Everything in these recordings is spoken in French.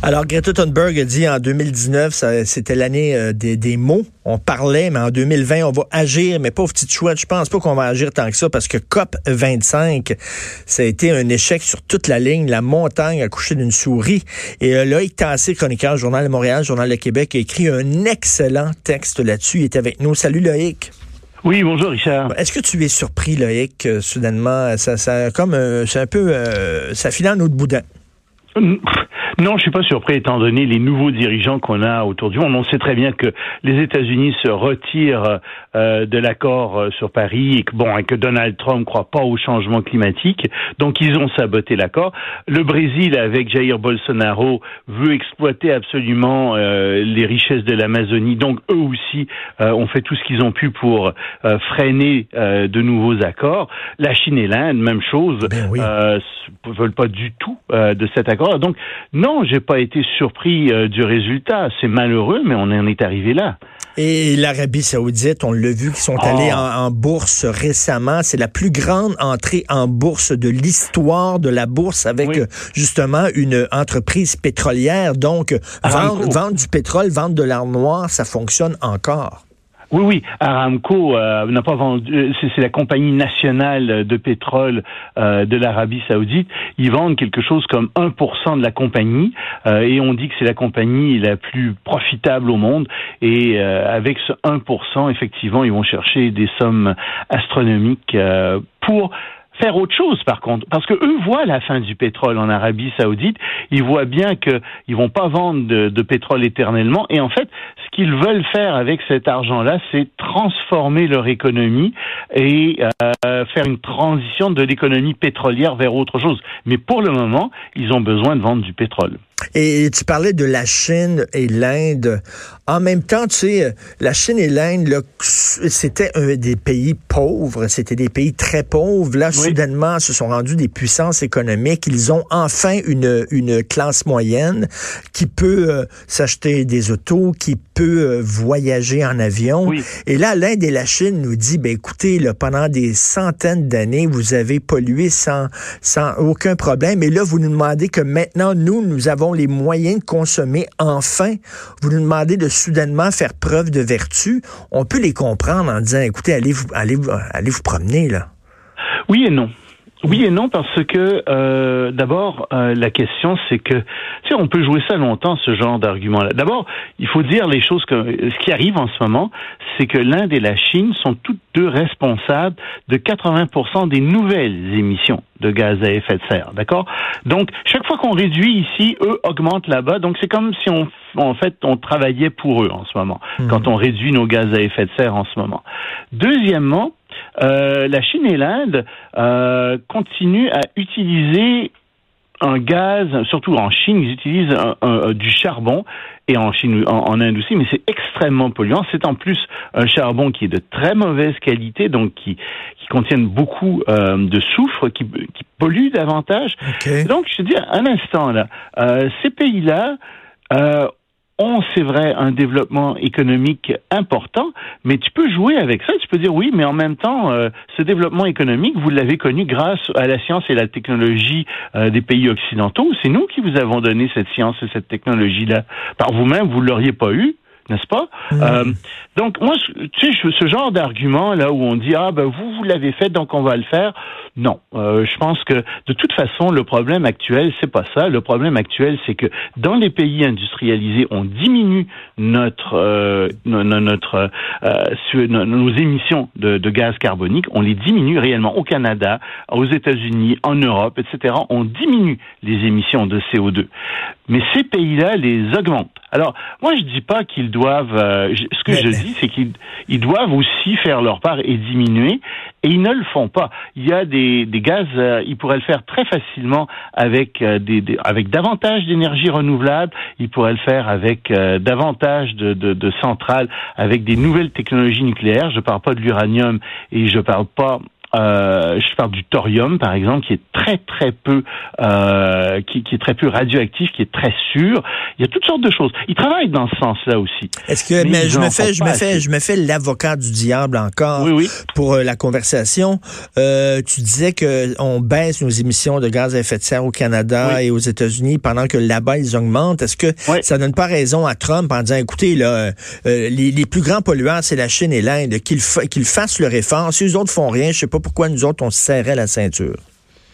Alors, Greta Thunberg a dit en 2019, c'était l'année euh, des, mots. On parlait, mais en 2020, on va agir, mais pauvre petite chouette, je pense pas qu'on va agir tant que ça parce que COP 25, ça a été un échec sur toute la ligne. La montagne a couché d'une souris. Et euh, Loïc Tassé, chroniqueur, Journal de Montréal, Journal de Québec, a écrit un excellent texte là-dessus. Il est avec nous. Salut Loïc. Oui, bonjour Richard. Est-ce que tu es surpris, Loïc, euh, soudainement? Ça, ça comme c'est un peu ça file en autre boudin. Non, je suis pas surpris étant donné les nouveaux dirigeants qu'on a autour du monde. On sait très bien que les États-Unis se retirent euh, de l'accord euh, sur Paris et que bon, et que Donald Trump croit pas au changement climatique, donc ils ont saboté l'accord. Le Brésil avec Jair Bolsonaro veut exploiter absolument euh, les richesses de l'Amazonie, donc eux aussi ont fait tout ce qu'ils ont pu pour freiner de nouveaux accords. La Chine et l'Inde, même chose, ben veulent pas du tout de cet accord. Donc non, j'ai pas été surpris du résultat. C'est malheureux, mais on en est arrivé là. Et l'Arabie saoudite, on l'a vu, qui sont allés ah. en, bourse récemment. C'est la plus grande entrée en bourse de l'histoire de la bourse avec justement une entreprise pétrolière. Donc, vendre, vendre du pétrole, vendre de l'art noir, ça fonctionne encore. Oui, oui. Aramco euh, n'a pas vendu. Euh, c'est la compagnie nationale de pétrole euh, de l'Arabie Saoudite. Ils vendent quelque chose comme 1% de la compagnie et on dit que c'est la compagnie la plus profitable au monde. Et avec ce 1%, effectivement, ils vont chercher des sommes astronomiques pour faire autre chose par contre, parce que eux voient la fin du pétrole en Arabie Saoudite, ils voient bien que ils vont pas vendre de, pétrole éternellement, et en fait, ce qu'ils veulent faire avec cet argent-là, c'est transformer leur économie et euh, faire une transition de l'économie pétrolière vers autre chose. Mais pour le moment, ils ont besoin de vendre du pétrole. Et tu parlais de la Chine et l'Inde. En même temps, tu sais, la Chine et l'Inde, c'était des pays pauvres, c'était des pays très pauvres. Là, soudainement, se sont rendus des puissances économiques. Ils ont enfin une, une classe moyenne qui peut euh, s'acheter des autos, qui peut euh, voyager en avion. Et là, l'Inde et la Chine nous dit, ben écoutez, là, pendant des centaines d'années, vous avez pollué sans, sans aucun problème. Et là, vous nous demandez que maintenant, nous, nous avons les moyens de consommer enfin. Vous nous demandez de soudainement faire preuve de vertu. On peut les comprendre en disant, écoutez, allez vous, allez, allez vous promener, là? Oui et non. Oui et non parce que euh, d'abord euh, la question c'est que tu sais on peut jouer ça longtemps ce genre d'argument là. D'abord il faut dire les choses que ce qui arrive en ce moment c'est que l'Inde et la Chine sont toutes deux responsables de 80% des nouvelles émissions de gaz à effet de serre, d'accord? Donc chaque fois qu'on réduit ici, eux augmentent là-bas. Donc c'est comme si on en fait on travaillait pour eux en ce moment mmh. quand on réduit nos gaz à effet de serre en ce moment. Deuxièmement euh, la Chine et l'Inde euh, continuent à utiliser un gaz, surtout en Chine, ils utilisent du charbon et en Chine, en, Inde aussi, mais c'est extrêmement polluant. C'est en plus un charbon qui est de très mauvaise qualité, donc qui, qui contient beaucoup euh, de soufre, qui, qui pollue davantage. Donc, je veux dire, un instant là, ces pays-là ont, c'est vrai, un développement économique important, mais tu peux jouer avec ça. Tu peux dire oui, mais en même temps, euh, ce développement économique, vous l'avez connu grâce à la science et la technologie euh, des pays occidentaux. C'est nous qui vous avons donné cette science et cette technologie-là. Par vous-même, vous l'auriez pas eu n'est-ce pas? Mmh. euh, Donc moi, tu sais, ce genre d'argument là où on dit ah ben vous vous l'avez fait donc on va le faire. Non, euh, je pense que de toute façon le problème actuel c'est pas ça. Le problème actuel c'est que dans les pays industrialisés on diminue notre euh, notre euh, nos émissions de, de, gaz carbonique, on les diminue réellement au Canada, aux États-Unis, en Europe, etc. On diminue les émissions de CO2, mais ces pays-là les augmentent. Alors, moi, je dis pas qu'ils doivent. Euh, ce que je dis, c'est qu'ils doivent aussi faire leur part et diminuer, et ils ne le font pas. Il y a des, des gaz, euh, ils pourraient le faire très facilement avec euh, des, avec davantage d'énergie renouvelable. Ils pourraient le faire avec davantage de, de, de, centrales, avec des nouvelles technologies nucléaires. Je parle pas de l'uranium et je parle pas euh, je parle du thorium par exemple, qui est très très peu, euh, qui, qui, est très peu radioactif, qui est très sûr. Il y a toutes sortes de choses. Ils travaillent dans ce sens-là aussi. Est-ce que mais, je me fais, je me fais, je me fais l'avocat du diable encore oui, oui. pour euh, la conversation. Euh, tu disais que on baisse nos émissions de gaz à effet de serre au Canada et aux États-Unis pendant que là-bas ils augmentent. Est-ce que ça donne pas raison à Trump en disant, écoutez là, euh, les, les, plus grands polluants c'est la Chine et l'Inde, qu'ils qu'ils fassent leur effort. Si les autres font rien, je sais pas pourquoi nous autres, on se serrait la ceinture.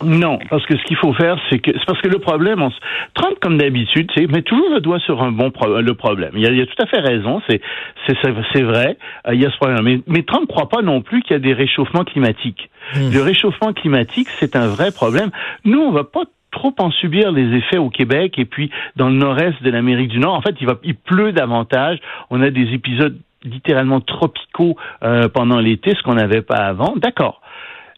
Non, parce que ce qu'il faut faire, c'est que c'est parce que le problème, on, Trump comme d'habitude, c'est met toujours le doigt sur un bon le problème. Il a, a, tout à fait raison, c'est c'est vrai, euh, il y a ce problème. Mais, mais Trump ne croit pas non plus qu'il y a des réchauffements climatiques. Hmm. Le réchauffement climatique, c'est un vrai problème. Nous, on va pas trop en subir les effets au Québec et puis dans le nord-est de l'Amérique du Nord. En fait, il va, il pleut davantage. On a des épisodes littéralement tropicaux euh, pendant l'été, ce qu'on n'avait pas avant. D'accord.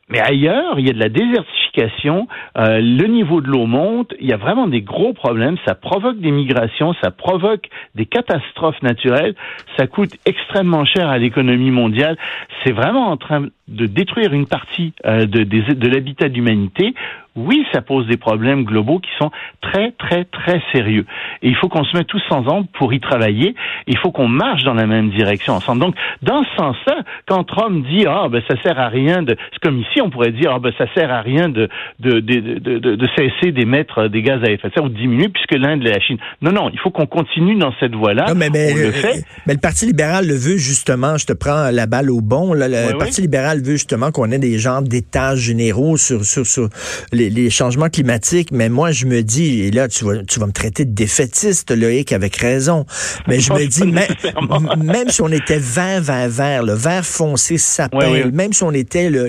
Mais ailleurs, il y a de la désertification, euh, le niveau de l'eau monte, il y a vraiment des gros problèmes, ça provoque des migrations, ça provoque des catastrophes naturelles, ça coûte extrêmement cher à l'économie mondiale, c'est vraiment en train de détruire une partie euh, de, de, de l'habitat d'humanité oui, ça pose des problèmes globaux qui sont très, très, très sérieux. Et il faut qu'on se mette tous ensemble pour y travailler. Il faut qu'on marche dans la même direction ensemble. Donc, dans ce sens-là, quand Trump dit ah ben ça sert à rien de, c'est comme ici on pourrait dire ah ben ça sert à rien de de de de, de, cesser d'émettre des gaz à effet de serre ou de diminuer puisque l'Inde et la Chine. Non non, il faut qu'on continue dans cette voie-là. mais, mais, on le fait. Mais le Parti libéral le veut justement. Je te prends la balle au bon. Là, le Oui, Parti oui. libéral veut justement qu'on ait des genres d'états généraux sur sur sur les, les changements climatiques. Mais moi je me dis et là tu vas tu vas me traiter de défaitiste Loïc avec raison. Mais je Non, me dis même, même si on était vert vert vert, le vert foncé sapin, Oui, oui. même si on était le,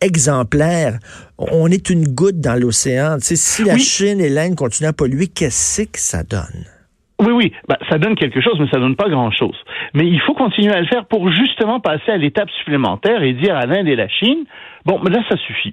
exemplaires, on est une goutte dans l'océan. Tu sais, si la Oui. Chine et l'Inde continuent à polluer, qu'est-ce que ça donne? Oui, oui, bah, ça donne quelque chose, mais ça donne pas grand-chose. Mais il faut continuer à le faire pour justement passer à l'étape supplémentaire et dire à l'Inde et la Chine, bon, mais là, ça suffit.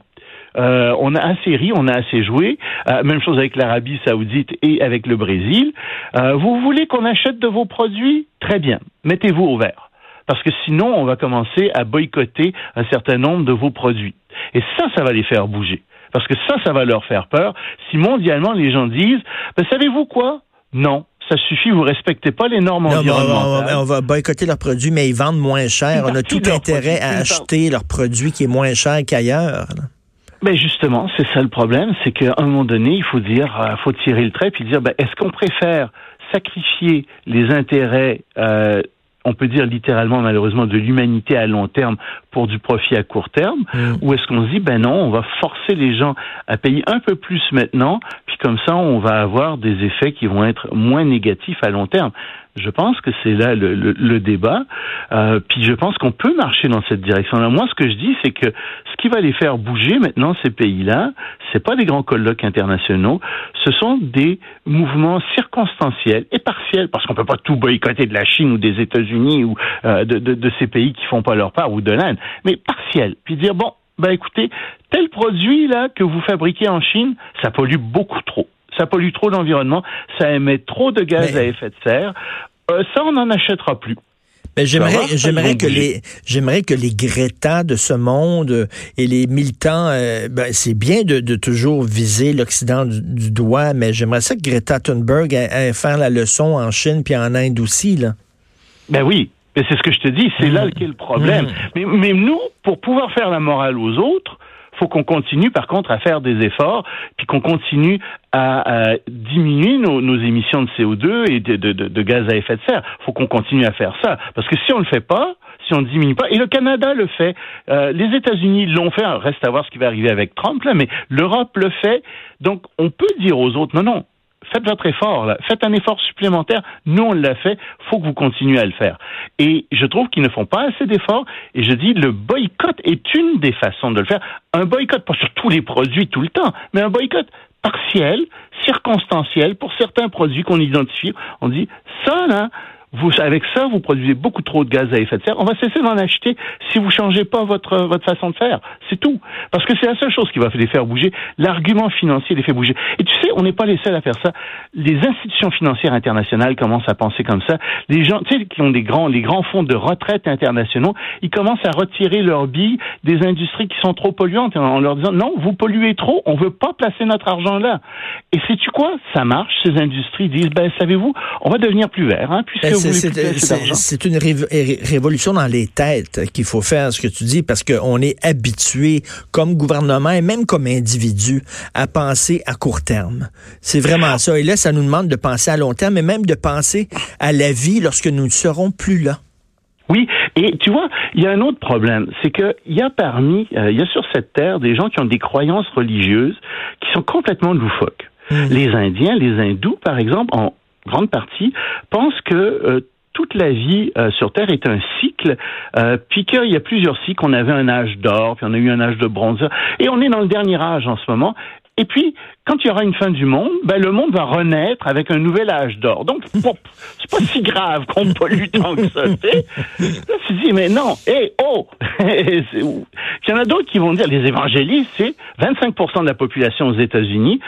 Euh, on a assez ri, on a assez joué. Euh, même chose avec l'Arabie Saoudite et avec le Brésil. Euh, vous voulez qu'on achète de vos produits? Très bien, mettez-vous au vert. Parce que sinon, on va commencer à boycotter un certain nombre de vos produits. Et ça, ça va les faire bouger. Parce que ça, ça va leur faire peur. Si mondialement, les gens disent, ben, savez-vous quoi? Non, ça suffit, vous respectez pas les normes Non, mais on, va- on environnementales. va, on va boycotter leurs produits, mais ils vendent moins cher. On a tout intérêt à acheter leurs produits qui est moins cher qu'ailleurs. Ben justement, c'est ça le problème, c'est qu'à un moment donné, il faut dire, euh, faut tirer le trait puis dire, ben, est-ce qu'on préfère sacrifier les intérêts, euh, on peut dire littéralement malheureusement de l'humanité à long terme pour du profit à court terme, Mm. ou est-ce qu'on se dit, ben non, on va forcer les gens à payer un peu plus maintenant, puis comme ça, on va avoir des effets qui vont être moins négatifs à long terme? Je pense que c'est là le, le- le débat. Euh, puis je pense qu'on peut marcher dans cette direction-là. Moi, ce que je dis, c'est que ce qui va les faire bouger maintenant, ces pays-là, c'est pas des grands colloques internationaux, ce sont des mouvements circonstanciels et partiels, parce qu'on peut pas tout boycotter de la Chine ou des États-Unis ou euh, de, de, de ces pays qui font pas leur part ou de l'Inde, mais partiels. Puis dire bon, ben écoutez, tel produit là que vous fabriquez en Chine, ça pollue beaucoup trop. Ça pollue trop l'environnement, ça émet trop de gaz Mais- à effet de serre. Euh, ça, on n'en achètera plus. Ben, j'aimerais, j'aimerais que les, j'aimerais que les Greta de ce monde euh, et les militants, euh, ben, c'est bien de, de toujours viser l'Occident du, du doigt, mais j'aimerais ça que Greta Thunberg ait faire la leçon en Chine puis en Inde aussi, là. Ben oui, mais c'est ce que je te dis, c'est Mm. là qu'est le problème. Mm. Mais, mais nous, pour pouvoir faire la morale aux autres, faut qu'on continue par contre à faire des efforts, puis qu'on continue à, à diminuer nos, nos émissions de CO2 et de, de, de, de gaz à effet de serre. faut qu'on continue à faire ça. Parce que si on le fait pas, si on ne diminue pas, et le Canada le fait, euh, les États-Unis l'ont fait, reste à voir ce qui va arriver avec Trump, là, mais l'Europe le fait. Donc on peut dire aux autres, non, non, faites votre effort, là. faites un effort supplémentaire. Nous, on l'a fait, faut que vous continuez à le faire. Et je trouve qu'ils ne font pas assez d'efforts. Et je dis, le boycott est une des façons de le faire. Un boycott, pas sur tous les produits tout le temps, mais un boycott partiel, circonstanciel, pour certains produits qu'on identifie. On dit, ça, là, vous, avec ça, vous produisez beaucoup trop de gaz à effet de serre. On va cesser d'en acheter si vous changez pas votre votre façon de faire. C'est tout. Parce que c'est la seule chose qui va les faire bouger. L'argument financier les fait bouger. Et tu sais, on n'est pas les seuls à faire ça. Les institutions financières internationales commencent à penser comme ça. Les gens, tu sais, qui ont des grands, les grands fonds de retraite internationaux, ils commencent à retirer leurs billes des industries qui sont trop polluantes en leur disant non, vous polluez trop, on veut pas placer notre argent là. Et sais-tu quoi? Ça marche. Ces industries disent ben savez-vous, on va devenir plus vert, hein, puisque ben, c'est une révolution dans les têtes qu'il faut faire, ce que tu dis, parce qu'on est habitué, comme gouvernement et même comme individu, à penser à court terme. C'est vraiment ça. Et là, ça nous demande de penser à long terme, et même de penser à la vie lorsque nous ne serons plus là. Oui, et tu vois, il y a un autre problème, c'est qu'il y a parmi, euh, il y a sur cette terre des gens qui ont des croyances religieuses qui sont complètement loufoques. Mmh. Les Indiens, les Hindous, par exemple, en grande partie, pensent que euh, toute la vie euh, sur Terre est un cycle, euh, puis qu'il y a plusieurs cycles. On avait un âge d'or, puis on a eu un âge de bronze, et on est dans le dernier âge en ce moment. Et puis, quand il y aura une fin du monde, ben, le monde va renaître avec un nouvel âge d'or. Donc, c'est pas si grave qu'on pollue tant que ça. Là, tu dis, mais non, hé, oh! Il y en a d'autres qui vont dire, les évangélistes, c'est 25% de la population aux États-Unis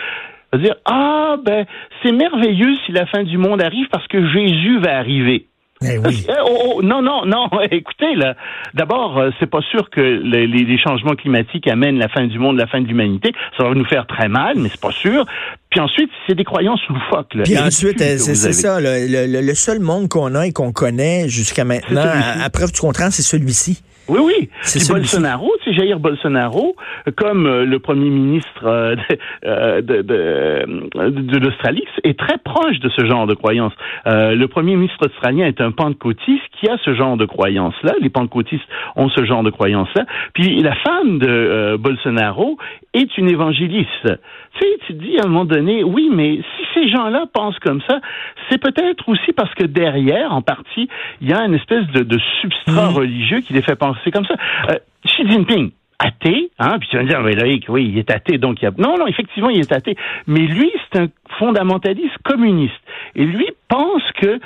va dire ah ben c'est merveilleux si la fin du monde arrive parce que Jésus va arriver. Eh oui. Eh, oh, oh, non, non, non. Écoutez, là, d'abord, euh, c'est pas sûr que les, les, changements climatiques amènent la fin du monde, la fin de l'humanité. Ça va nous faire très mal, mais c'est pas sûr. Puis ensuite, c'est des croyances loufoques. Là. Puis ensuite, c'est ça. Le, le, seul monde qu'on a et qu'on connaît jusqu'à maintenant, à, preuve du contraire, c'est celui-ci. Oui, oui. C'est Bolsonaro, c'est Jair Bolsonaro, comme euh, le premier ministre euh, euh, de, de, de, l'Australie, est très proche de ce genre de croyances. le premier ministre australien est un pentecôtiste qui a ce genre de croyances-là. Les pentecôtistes ont ce genre de croyances-là. Puis la femme de Bolsonaro est une évangéliste. Tu sais, tu dis à un moment donné, oui, mais si ces gens-là pensent comme ça, c'est peut-être aussi parce que derrière, en partie, il y a une espèce de, de substrat mmh. religieux qui les fait penser comme ça. Euh, Xi Jinping, athée, hein, puis tu vas me dire, mais oui, il est athée, donc il a... Non, non, effectivement, il est athée. Mais lui, c'est un fondamentaliste communiste. Et lui pense que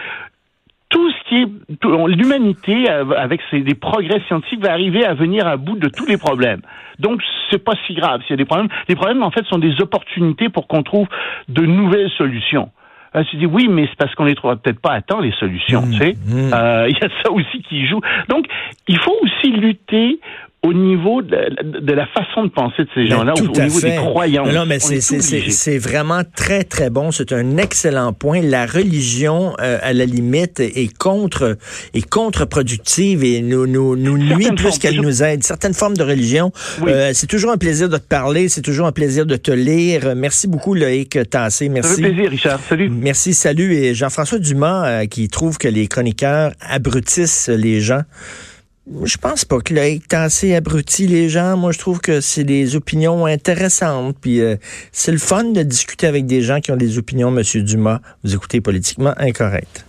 tout ce qui est l'humanité avec ses des progrès scientifiques va arriver à venir à bout de tous les problèmes. Donc c'est pas si grave s'il y a des problèmes. Les problèmes en fait sont des opportunités pour qu'on trouve de nouvelles solutions. Euh, tu dis oui, mais c'est parce qu'on les trouve peut-être pas à temps les solutions. Mmh, tu sais, mmh. euh, il y a ça aussi qui joue. Donc il faut aussi lutter au niveau de, la façon de penser de ces gens-là, au, niveau des croyances. Non, mais c'est vraiment très, très bon. C'est un excellent point. La religion, euh, à la limite, est contre est contre-productive et nous, nous, nous nuit plus qu'elle nous aide. Certaines formes de religion. Euh, c'est toujours un plaisir de te parler. C'est toujours un plaisir de te lire. Merci beaucoup, Loïc Tassé. Merci. Ça fait plaisir, Richard. Salut. Merci, salut. Et Jean-François Dumas, euh, qui trouve que les chroniqueurs abrutissent les gens. Je pense pas que là, assez abruti les gens. Moi, je trouve que c'est des opinions intéressantes. Puis euh, c'est le fun de discuter avec des gens qui ont des opinions, Monsieur Dumas. Vous écoutez politiquement incorrect.